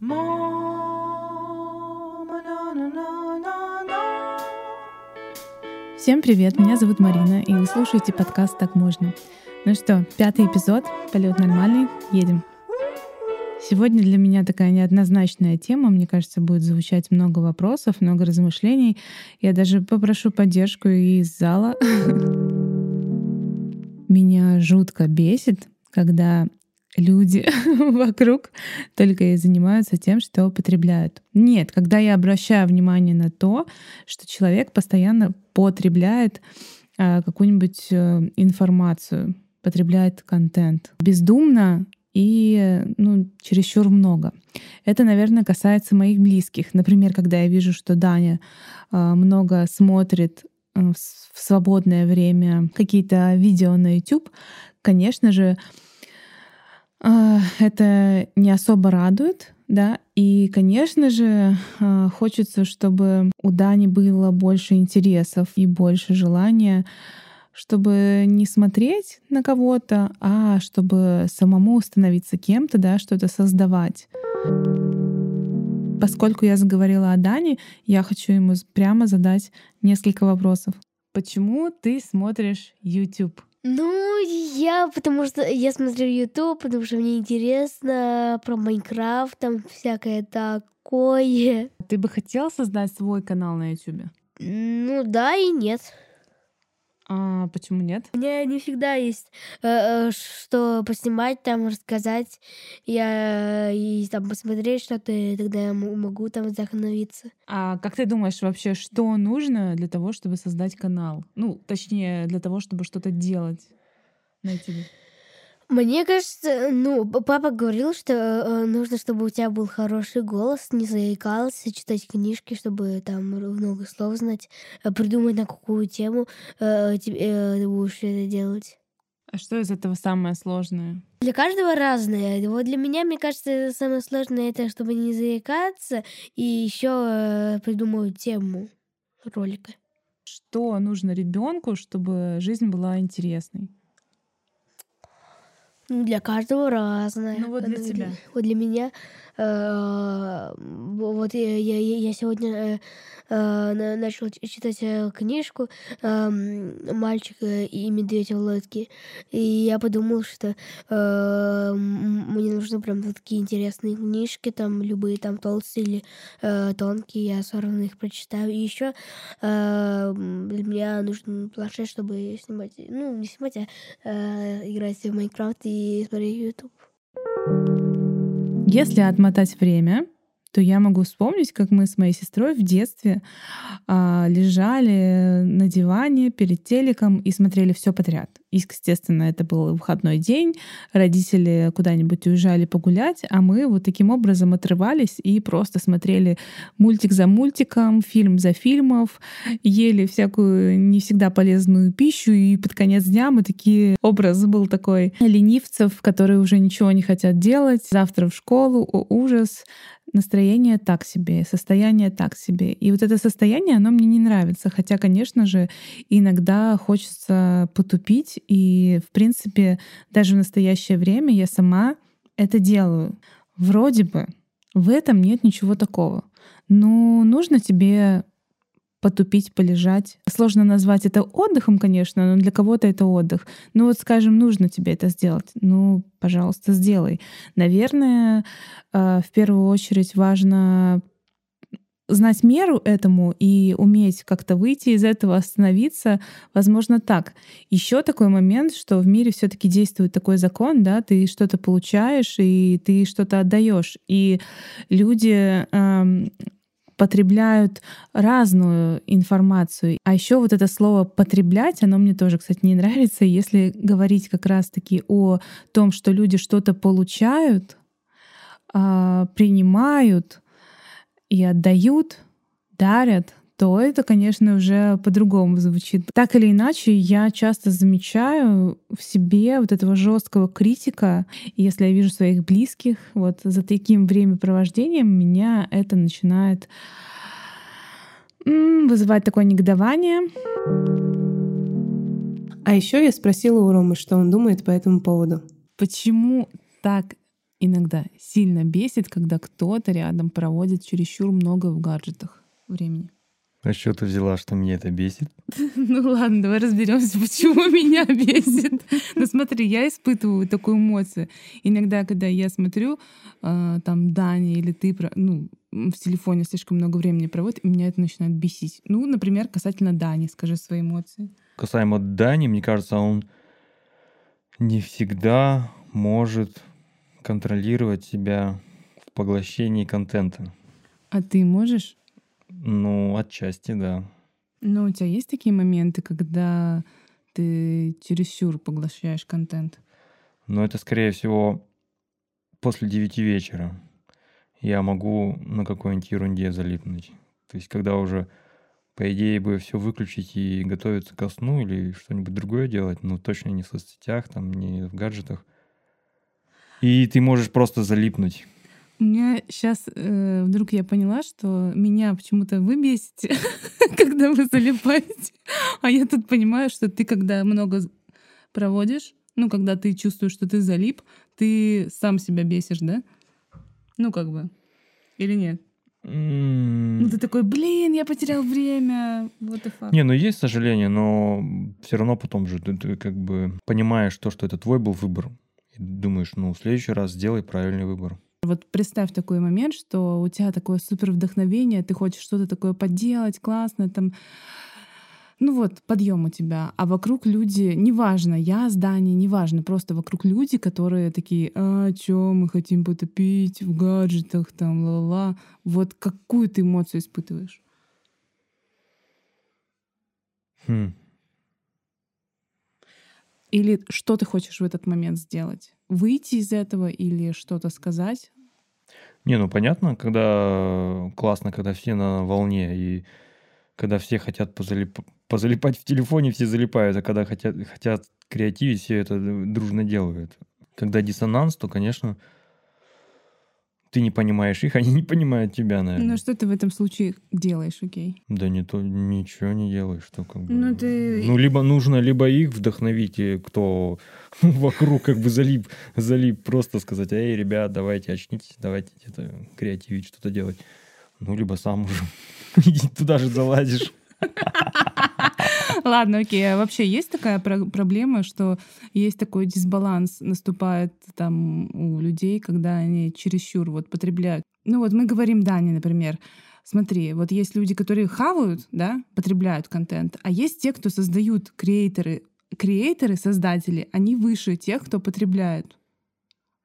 Всем привет, меня зовут Марина, и вы слушаете подкаст «Так можно». Ну что, пятый эпизод, полет нормальный, едем. Сегодня для меня такая неоднозначная тема. Мне кажется, будет звучать много вопросов, много размышлений. Я даже попрошу поддержку из зала. Меня жутко бесит, когда люди вокруг только и занимаются тем, что употребляют. Нет, когда я обращаю внимание на то, что человек постоянно потребляет э, какую-нибудь э, информацию, потребляет контент бездумно и ну, чересчур много. Это, наверное, касается моих близких. Например, когда я вижу, что Даня э, много смотрит э, в свободное время какие-то видео на YouTube, конечно же, это не особо радует, да, и, конечно же, хочется, чтобы у Дани было больше интересов и больше желания чтобы не смотреть на кого-то, а чтобы самому становиться кем-то, да, что-то создавать. Поскольку я заговорила о Дане, я хочу ему прямо задать несколько вопросов. Почему ты смотришь YouTube? Ну, я, потому что я смотрю YouTube, потому что мне интересно про Майнкрафт, там всякое такое. Ты бы хотел создать свой канал на YouTube? Ну да и нет. А почему нет? У меня не всегда есть э, э, что поснимать, там рассказать, я и там посмотреть что-то, и тогда я могу там вдохновиться. А как ты думаешь вообще, что нужно для того, чтобы создать канал? Ну, точнее, для того, чтобы что-то делать на YouTube? Мне кажется, ну, папа говорил, что э, нужно, чтобы у тебя был хороший голос, не заикался, читать книжки, чтобы там много слов знать, э, придумать на какую тему э, тебе, э, ты будешь это делать. А что из этого самое сложное? Для каждого разное. Вот для меня, мне кажется, самое сложное это, чтобы не заикаться и еще э, придумывать тему ролика. Что нужно ребенку, чтобы жизнь была интересной? Ну, для каждого разное. Ну вот для тебя. Вот для меня вот я, я, я сегодня э, начал читать э, книжку «Мальчик и медведь в лодке», и я подумал, что мне нужны прям такие интересные книжки, там любые там толстые или тонкие, я все равно их прочитаю. И еще для меня нужен планшет, чтобы снимать, ну, не снимать, а играть в Майнкрафт и смотреть YouTube. Если отмотать время, то я могу вспомнить, как мы с моей сестрой в детстве а, лежали на диване перед телеком и смотрели все подряд. Естественно, это был выходной день, родители куда-нибудь уезжали погулять, а мы вот таким образом отрывались и просто смотрели мультик за мультиком, фильм за фильмов, ели всякую не всегда полезную пищу, и под конец дня мы такие... Образ был такой ленивцев, которые уже ничего не хотят делать, завтра в школу, о ужас, настроение так себе, состояние так себе. И вот это состояние, оно мне не нравится. Хотя, конечно же, иногда хочется потупить. И, в принципе, даже в настоящее время я сама это делаю. Вроде бы в этом нет ничего такого. Но нужно тебе потупить, полежать. Сложно назвать это отдыхом, конечно, но для кого-то это отдых. Ну вот, скажем, нужно тебе это сделать. Ну, пожалуйста, сделай. Наверное, э, в первую очередь важно знать меру этому и уметь как-то выйти из этого, остановиться, возможно, так. Еще такой момент, что в мире все-таки действует такой закон, да, ты что-то получаешь и ты что-то отдаешь, и люди эм, потребляют разную информацию. А еще вот это слово потреблять, оно мне тоже, кстати, не нравится. Если говорить как раз-таки о том, что люди что-то получают, а, принимают и отдают, дарят, то это, конечно, уже по-другому звучит. Так или иначе, я часто замечаю в себе вот этого жесткого критика. И если я вижу своих близких, вот за таким времяпровождением меня это начинает вызывать такое негодование. А еще я спросила у Ромы, что он думает по этому поводу. Почему так иногда сильно бесит, когда кто-то рядом проводит чересчур много в гаджетах времени. А что ты взяла, что мне это бесит? Ну ладно, давай разберемся, почему меня бесит. Ну смотри, я испытываю такую эмоцию. Иногда, когда я смотрю, э, там, Дани или ты, ну, в телефоне слишком много времени проводит, и меня это начинает бесить. Ну, например, касательно Дани, скажи свои эмоции. Касаемо Дани, мне кажется, он не всегда может контролировать себя в поглощении контента. А ты можешь? Ну, отчасти, да. Ну, у тебя есть такие моменты, когда ты чересчур поглощаешь контент? Ну, это, скорее всего, после девяти вечера я могу на какой-нибудь ерунде залипнуть. То есть, когда уже, по идее, бы все выключить и готовиться ко сну или что-нибудь другое делать, но точно не в соцсетях, там, не в гаджетах. И ты можешь просто залипнуть. У меня сейчас э, вдруг я поняла, что меня почему-то вы бесите, когда вы залипаете. А я тут понимаю, что ты, когда много проводишь, ну, когда ты чувствуешь, что ты залип, ты сам себя бесишь, да? Ну, как бы. Или нет? Mm. Ну, ты такой, блин, я потерял время. Вот и факт. Не, ну есть сожаление, но все равно потом же ты, ты как бы понимаешь то, что это твой был выбор. И думаешь, ну, в следующий раз сделай правильный выбор. Вот представь такой момент, что у тебя такое супер вдохновение, ты хочешь что-то такое поделать, классно, там, ну вот, подъем у тебя, а вокруг люди, неважно, я здание, неважно, просто вокруг люди, которые такие, а, чё, мы хотим потопить в гаджетах, там, ла-ла-ла. Вот какую ты эмоцию испытываешь? Хм. Или что ты хочешь в этот момент сделать? Выйти из этого или что-то сказать? Не, ну понятно, когда классно, когда все на волне, и когда все хотят позалип... позалипать в телефоне, все залипают, а когда хотят, хотят креативить, все это дружно делают. Когда диссонанс, то, конечно, ты не понимаешь их, они не понимают тебя, наверное. Ну, что ты в этом случае делаешь, окей? Да не то, ничего не делаешь, что как бы... Ну, ты... Ну, либо нужно, либо их вдохновить, кто вокруг как бы залип, залип, просто сказать, эй, ребят, давайте очнитесь, давайте где-то креативить, что-то делать. Ну, либо сам уже туда же залазишь. Ладно, окей. А вообще есть такая про- проблема, что есть такой дисбаланс наступает там у людей, когда они чересчур вот потребляют. Ну вот мы говорим Дани, например, смотри, вот есть люди, которые хавают, да, потребляют контент, а есть те, кто создают креаторы. Креаторы, создатели, они выше тех, кто потребляет.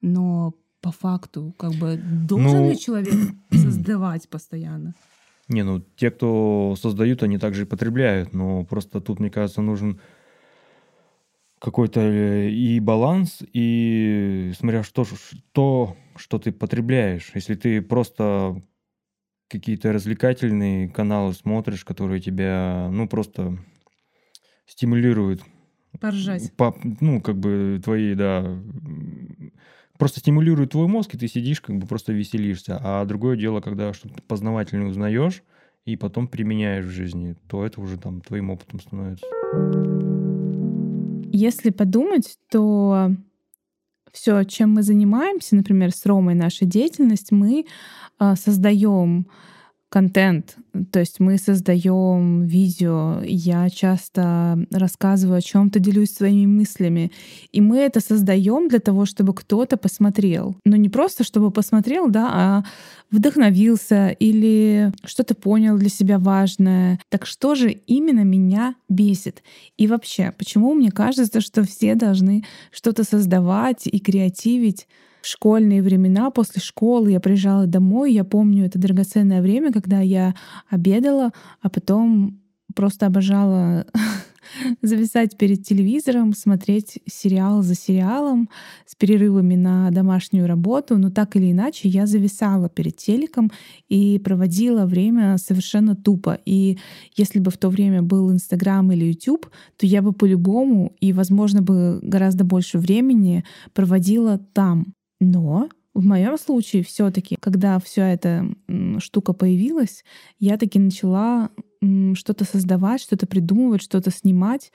Но по факту, как бы, должен ну... ли человек создавать постоянно? Не, ну те, кто создают, они также и потребляют, но просто тут, мне кажется, нужен какой-то э, и баланс, и смотря что, что, что ты потребляешь. Если ты просто какие-то развлекательные каналы смотришь, которые тебя, ну, просто стимулируют. Поржать. По, ну, как бы твои, да, просто стимулирует твой мозг, и ты сидишь, как бы просто веселишься. А другое дело, когда что-то познавательное узнаешь и потом применяешь в жизни, то это уже там твоим опытом становится. Если подумать, то все, чем мы занимаемся, например, с Ромой, наша деятельность, мы а, создаем контент, то есть мы создаем видео, я часто рассказываю о чем-то, делюсь своими мыслями, и мы это создаем для того, чтобы кто-то посмотрел. Но не просто чтобы посмотрел, да, а вдохновился или что-то понял для себя важное. Так что же именно меня бесит? И вообще, почему мне кажется, что все должны что-то создавать и креативить? Школьные времена, после школы я приезжала домой, я помню это драгоценное время, когда я обедала, а потом просто обожала зависать перед телевизором, смотреть сериал за сериалом с перерывами на домашнюю работу, но так или иначе я зависала перед телеком и проводила время совершенно тупо. И если бы в то время был Инстаграм или YouTube, то я бы по-любому и, возможно, бы гораздо больше времени проводила там. Но в моем случае все-таки, когда вся эта штука появилась, я таки начала что-то создавать, что-то придумывать, что-то снимать.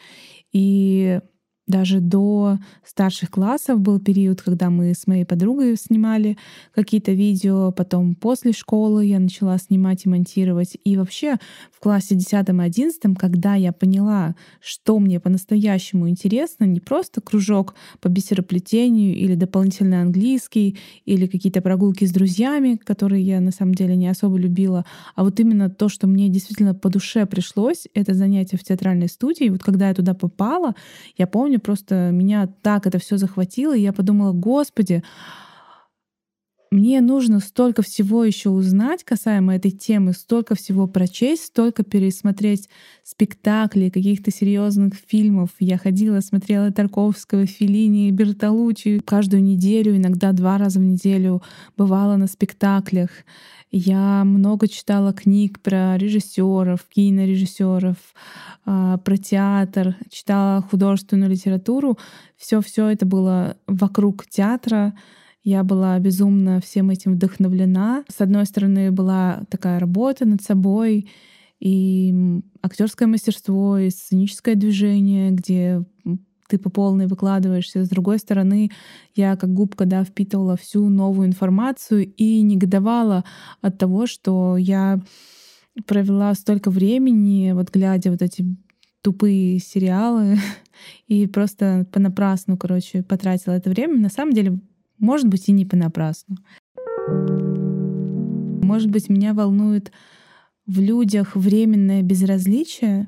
И даже до старших классов был период, когда мы с моей подругой снимали какие-то видео, потом после школы я начала снимать и монтировать. И вообще в классе 10-11, когда я поняла, что мне по-настоящему интересно, не просто кружок по бисероплетению или дополнительный английский, или какие-то прогулки с друзьями, которые я на самом деле не особо любила, а вот именно то, что мне действительно по душе пришлось, это занятие в театральной студии. Вот когда я туда попала, я помню, просто меня так это все захватило, и я подумала, господи, мне нужно столько всего еще узнать касаемо этой темы, столько всего прочесть, столько пересмотреть спектаклей, каких-то серьезных фильмов. Я ходила, смотрела Тарковского, Филини, Бертолуччи каждую неделю, иногда два раза в неделю бывала на спектаклях. Я много читала книг про режиссеров, кинорежиссеров, а, про театр, читала художественную литературу. Все-все это было вокруг театра. Я была безумно всем этим вдохновлена. С одной стороны, была такая работа над собой, и актерское мастерство, и сценическое движение, где ты по полной выкладываешься. С другой стороны, я как губка да, впитывала всю новую информацию и негодовала от того, что я провела столько времени, вот глядя вот эти тупые сериалы, и просто понапрасну, короче, потратила это время. На самом деле может быть, и не понапрасну. Может быть, меня волнует в людях временное безразличие,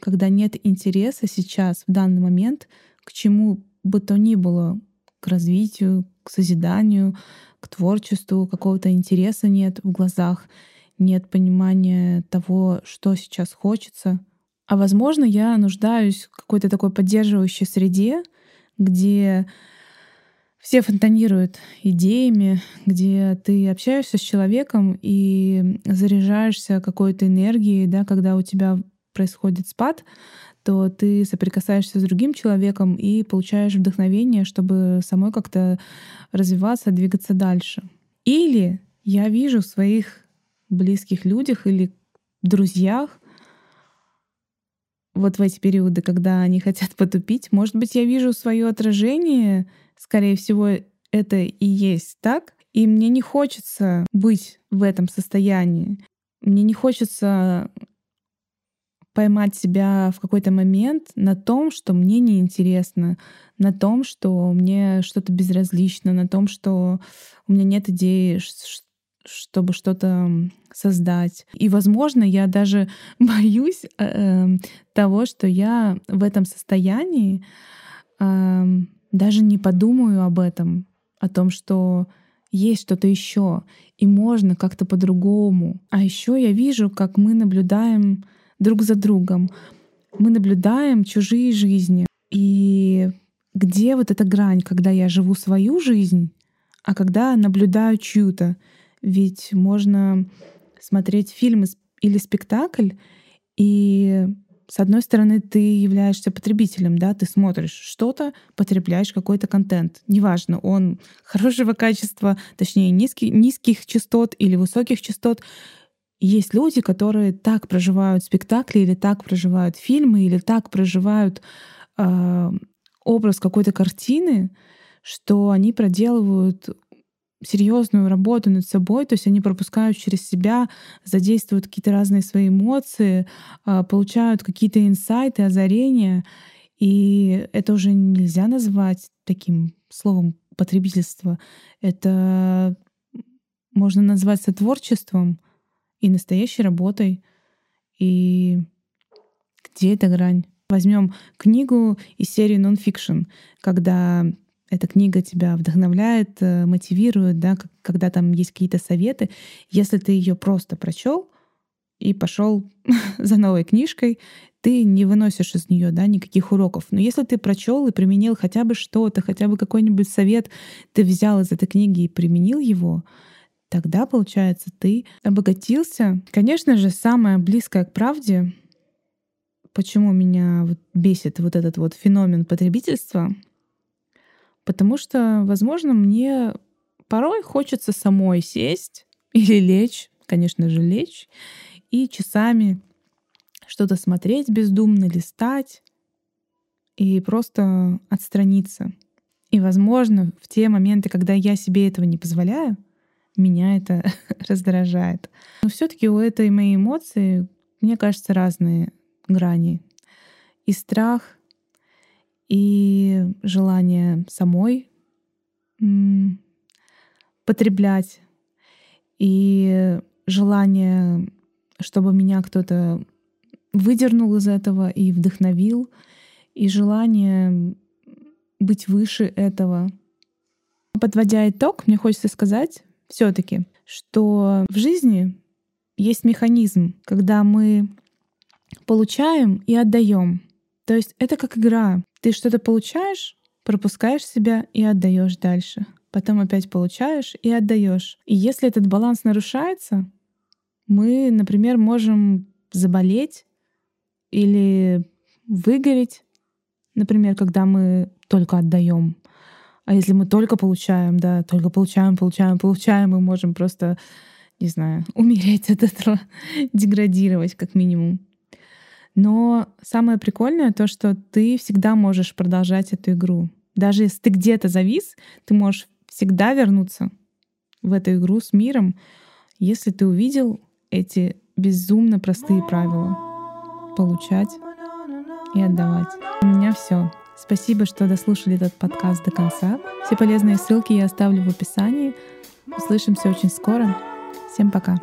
когда нет интереса сейчас, в данный момент, к чему бы то ни было, к развитию, к созиданию, к творчеству, какого-то интереса нет в глазах, нет понимания того, что сейчас хочется. А возможно, я нуждаюсь в какой-то такой поддерживающей среде, где все фонтанируют идеями, где ты общаешься с человеком и заряжаешься какой-то энергией, да, когда у тебя происходит спад, то ты соприкасаешься с другим человеком и получаешь вдохновение, чтобы самой как-то развиваться, двигаться дальше. Или я вижу в своих близких людях или друзьях вот в эти периоды, когда они хотят потупить, может быть, я вижу свое отражение Скорее всего, это и есть так. И мне не хочется быть в этом состоянии. Мне не хочется поймать себя в какой-то момент на том, что мне неинтересно, на том, что мне что-то безразлично, на том, что у меня нет идеи, чтобы что-то создать. И, возможно, я даже боюсь э, того, что я в этом состоянии э, даже не подумаю об этом, о том, что есть что-то еще, и можно как-то по-другому. А еще я вижу, как мы наблюдаем друг за другом. Мы наблюдаем чужие жизни. И где вот эта грань, когда я живу свою жизнь, а когда наблюдаю чью-то? Ведь можно смотреть фильм или спектакль и с одной стороны, ты являешься потребителем, да, ты смотришь что-то, потребляешь какой-то контент. Неважно, он хорошего качества, точнее, низкий, низких частот или высоких частот. Есть люди, которые так проживают спектакли, или так проживают фильмы, или так проживают э, образ какой-то картины, что они проделывают серьезную работу над собой, то есть они пропускают через себя, задействуют какие-то разные свои эмоции, а, получают какие-то инсайты, озарения, и это уже нельзя назвать таким словом потребительство. Это можно назвать сотворчеством и настоящей работой. И где эта грань? Возьмем книгу из серии нон-фикшн, когда эта книга тебя вдохновляет, э, мотивирует, да, когда там есть какие-то советы. Если ты ее просто прочел и пошел за новой книжкой, ты не выносишь из нее да, никаких уроков. Но если ты прочел и применил хотя бы что-то, хотя бы какой-нибудь совет, ты взял из этой книги и применил его, тогда, получается, ты обогатился. Конечно же, самое близкое к правде, почему меня бесит вот этот вот феномен потребительства — Потому что, возможно, мне порой хочется самой сесть или лечь, конечно же, лечь, и часами что-то смотреть бездумно, листать, и просто отстраниться. И, возможно, в те моменты, когда я себе этого не позволяю, меня это раздражает. Но все-таки у этой моей эмоции, мне кажется, разные грани. И страх, и желание самой потреблять, и желание, чтобы меня кто-то выдернул из этого и вдохновил, и желание быть выше этого. Подводя итог, мне хочется сказать все-таки, что в жизни есть механизм, когда мы получаем и отдаем. То есть это как игра. Ты что-то получаешь, пропускаешь себя и отдаешь дальше. Потом опять получаешь и отдаешь. И если этот баланс нарушается, мы, например, можем заболеть или выгореть, например, когда мы только отдаем. А если мы только получаем, да, только получаем, получаем, получаем, мы можем просто, не знаю, умереть от этого, деградировать как минимум. Но самое прикольное то, что ты всегда можешь продолжать эту игру. Даже если ты где-то завис, ты можешь всегда вернуться в эту игру с миром, если ты увидел эти безумно простые правила. Получать и отдавать. У меня все. Спасибо, что дослушали этот подкаст до конца. Все полезные ссылки я оставлю в описании. Услышимся очень скоро. Всем пока.